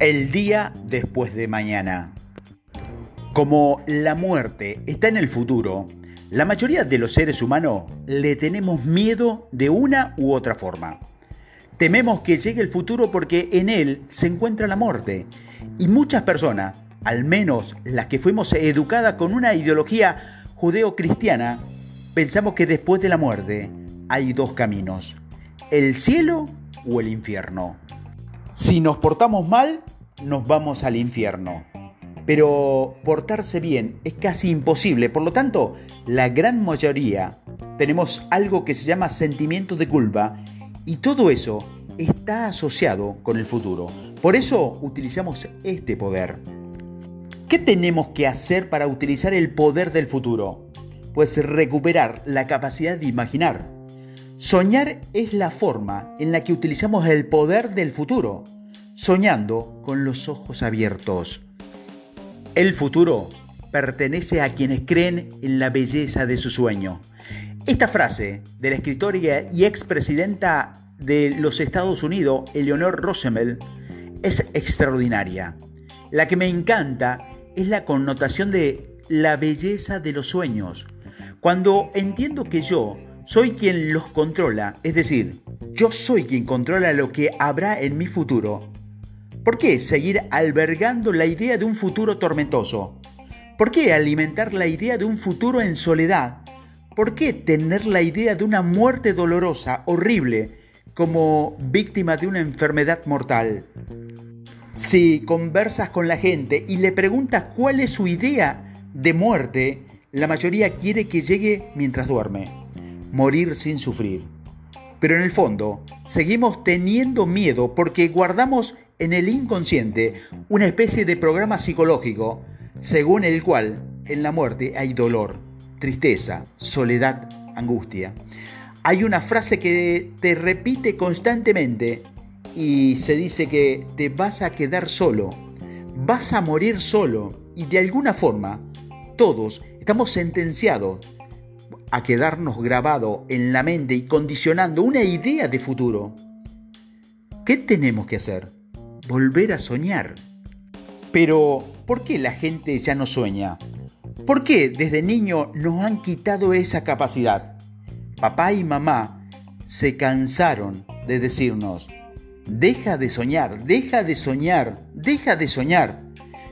El día después de mañana. Como la muerte está en el futuro, la mayoría de los seres humanos le tenemos miedo de una u otra forma. Tememos que llegue el futuro porque en él se encuentra la muerte. Y muchas personas, al menos las que fuimos educadas con una ideología judeo-cristiana, pensamos que después de la muerte hay dos caminos, el cielo o el infierno. Si nos portamos mal, nos vamos al infierno. Pero portarse bien es casi imposible, por lo tanto, la gran mayoría tenemos algo que se llama sentimiento de culpa y todo eso está asociado con el futuro. Por eso utilizamos este poder. ¿Qué tenemos que hacer para utilizar el poder del futuro? Pues recuperar la capacidad de imaginar Soñar es la forma en la que utilizamos el poder del futuro, soñando con los ojos abiertos. El futuro pertenece a quienes creen en la belleza de su sueño. Esta frase de la escritora y expresidenta de los Estados Unidos, Eleanor Roosevelt, es extraordinaria. La que me encanta es la connotación de la belleza de los sueños. Cuando entiendo que yo soy quien los controla, es decir, yo soy quien controla lo que habrá en mi futuro. ¿Por qué seguir albergando la idea de un futuro tormentoso? ¿Por qué alimentar la idea de un futuro en soledad? ¿Por qué tener la idea de una muerte dolorosa, horrible, como víctima de una enfermedad mortal? Si conversas con la gente y le preguntas cuál es su idea de muerte, la mayoría quiere que llegue mientras duerme morir sin sufrir. Pero en el fondo, seguimos teniendo miedo porque guardamos en el inconsciente una especie de programa psicológico según el cual en la muerte hay dolor, tristeza, soledad, angustia. Hay una frase que te repite constantemente y se dice que te vas a quedar solo, vas a morir solo y de alguna forma todos estamos sentenciados a quedarnos grabado en la mente y condicionando una idea de futuro. ¿Qué tenemos que hacer? Volver a soñar. Pero, ¿por qué la gente ya no sueña? ¿Por qué desde niño nos han quitado esa capacidad? Papá y mamá se cansaron de decirnos, deja de soñar, deja de soñar, deja de soñar.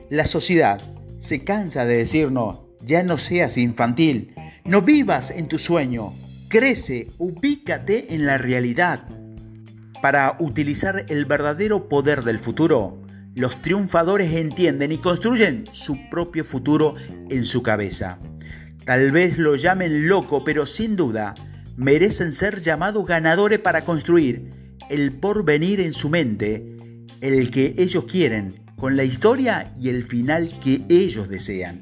La sociedad se cansa de decirnos, ya no seas infantil, no vivas en tu sueño, crece, ubícate en la realidad. Para utilizar el verdadero poder del futuro, los triunfadores entienden y construyen su propio futuro en su cabeza. Tal vez lo llamen loco, pero sin duda merecen ser llamados ganadores para construir el porvenir en su mente, el que ellos quieren, con la historia y el final que ellos desean.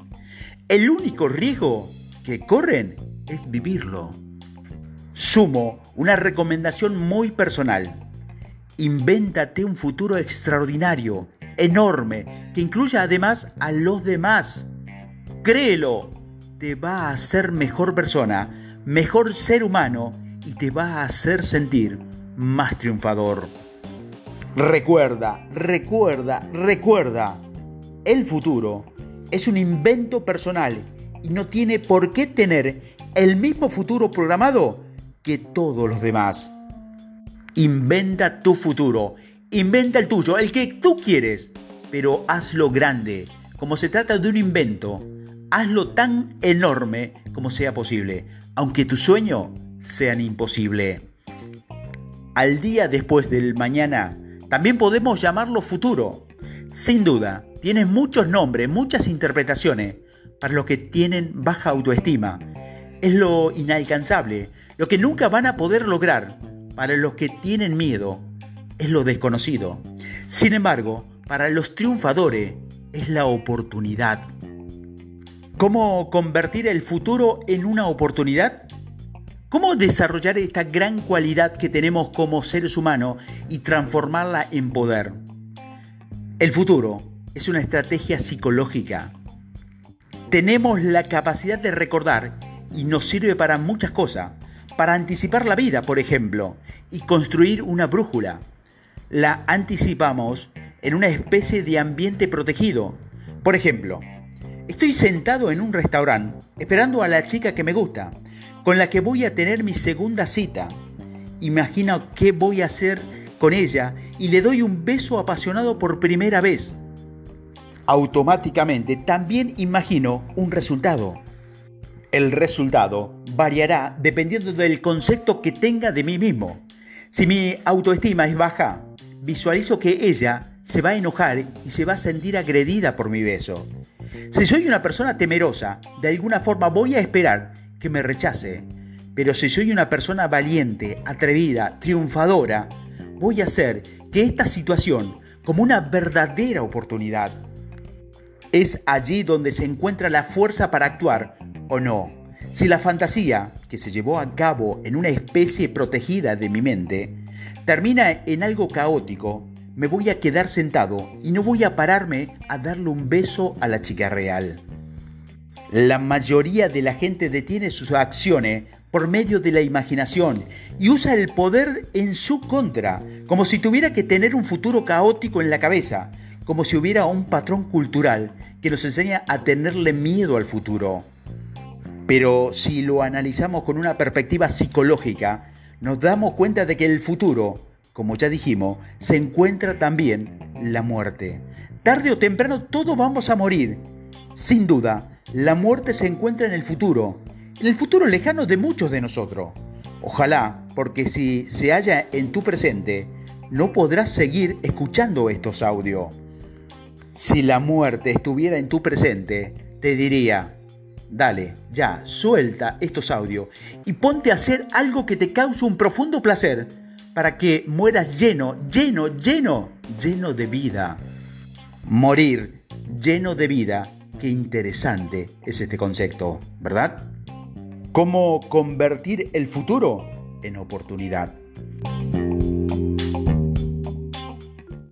El único riesgo que corren es vivirlo. Sumo una recomendación muy personal. Invéntate un futuro extraordinario, enorme, que incluya además a los demás. Créelo, te va a hacer mejor persona, mejor ser humano y te va a hacer sentir más triunfador. Recuerda, recuerda, recuerda, el futuro es un invento personal y no tiene por qué tener el mismo futuro programado que todos los demás. Inventa tu futuro, inventa el tuyo, el que tú quieres, pero hazlo grande. Como se trata de un invento, hazlo tan enorme como sea posible, aunque tu sueño sean imposible. Al día después del mañana, también podemos llamarlo futuro. Sin duda, tienes muchos nombres, muchas interpretaciones, para los que tienen baja autoestima. Es lo inalcanzable, lo que nunca van a poder lograr. Para los que tienen miedo, es lo desconocido. Sin embargo, para los triunfadores, es la oportunidad. ¿Cómo convertir el futuro en una oportunidad? ¿Cómo desarrollar esta gran cualidad que tenemos como seres humanos y transformarla en poder? El futuro es una estrategia psicológica tenemos la capacidad de recordar y nos sirve para muchas cosas, para anticipar la vida, por ejemplo, y construir una brújula. La anticipamos en una especie de ambiente protegido. Por ejemplo, estoy sentado en un restaurante esperando a la chica que me gusta, con la que voy a tener mi segunda cita. Imagino qué voy a hacer con ella y le doy un beso apasionado por primera vez. Automáticamente también imagino un resultado. El resultado variará dependiendo del concepto que tenga de mí mismo. Si mi autoestima es baja, visualizo que ella se va a enojar y se va a sentir agredida por mi beso. Si soy una persona temerosa, de alguna forma voy a esperar que me rechace. Pero si soy una persona valiente, atrevida, triunfadora, voy a hacer que esta situación como una verdadera oportunidad. Es allí donde se encuentra la fuerza para actuar o no. Si la fantasía, que se llevó a cabo en una especie protegida de mi mente, termina en algo caótico, me voy a quedar sentado y no voy a pararme a darle un beso a la chica real. La mayoría de la gente detiene sus acciones por medio de la imaginación y usa el poder en su contra, como si tuviera que tener un futuro caótico en la cabeza, como si hubiera un patrón cultural que nos enseña a tenerle miedo al futuro. Pero si lo analizamos con una perspectiva psicológica, nos damos cuenta de que el futuro, como ya dijimos, se encuentra también la muerte. Tarde o temprano todos vamos a morir. Sin duda, la muerte se encuentra en el futuro, en el futuro lejano de muchos de nosotros. Ojalá, porque si se halla en tu presente, no podrás seguir escuchando estos audios. Si la muerte estuviera en tu presente, te diría, dale, ya, suelta estos audios y ponte a hacer algo que te cause un profundo placer para que mueras lleno, lleno, lleno, lleno de vida. Morir lleno de vida, qué interesante es este concepto, ¿verdad? ¿Cómo convertir el futuro en oportunidad?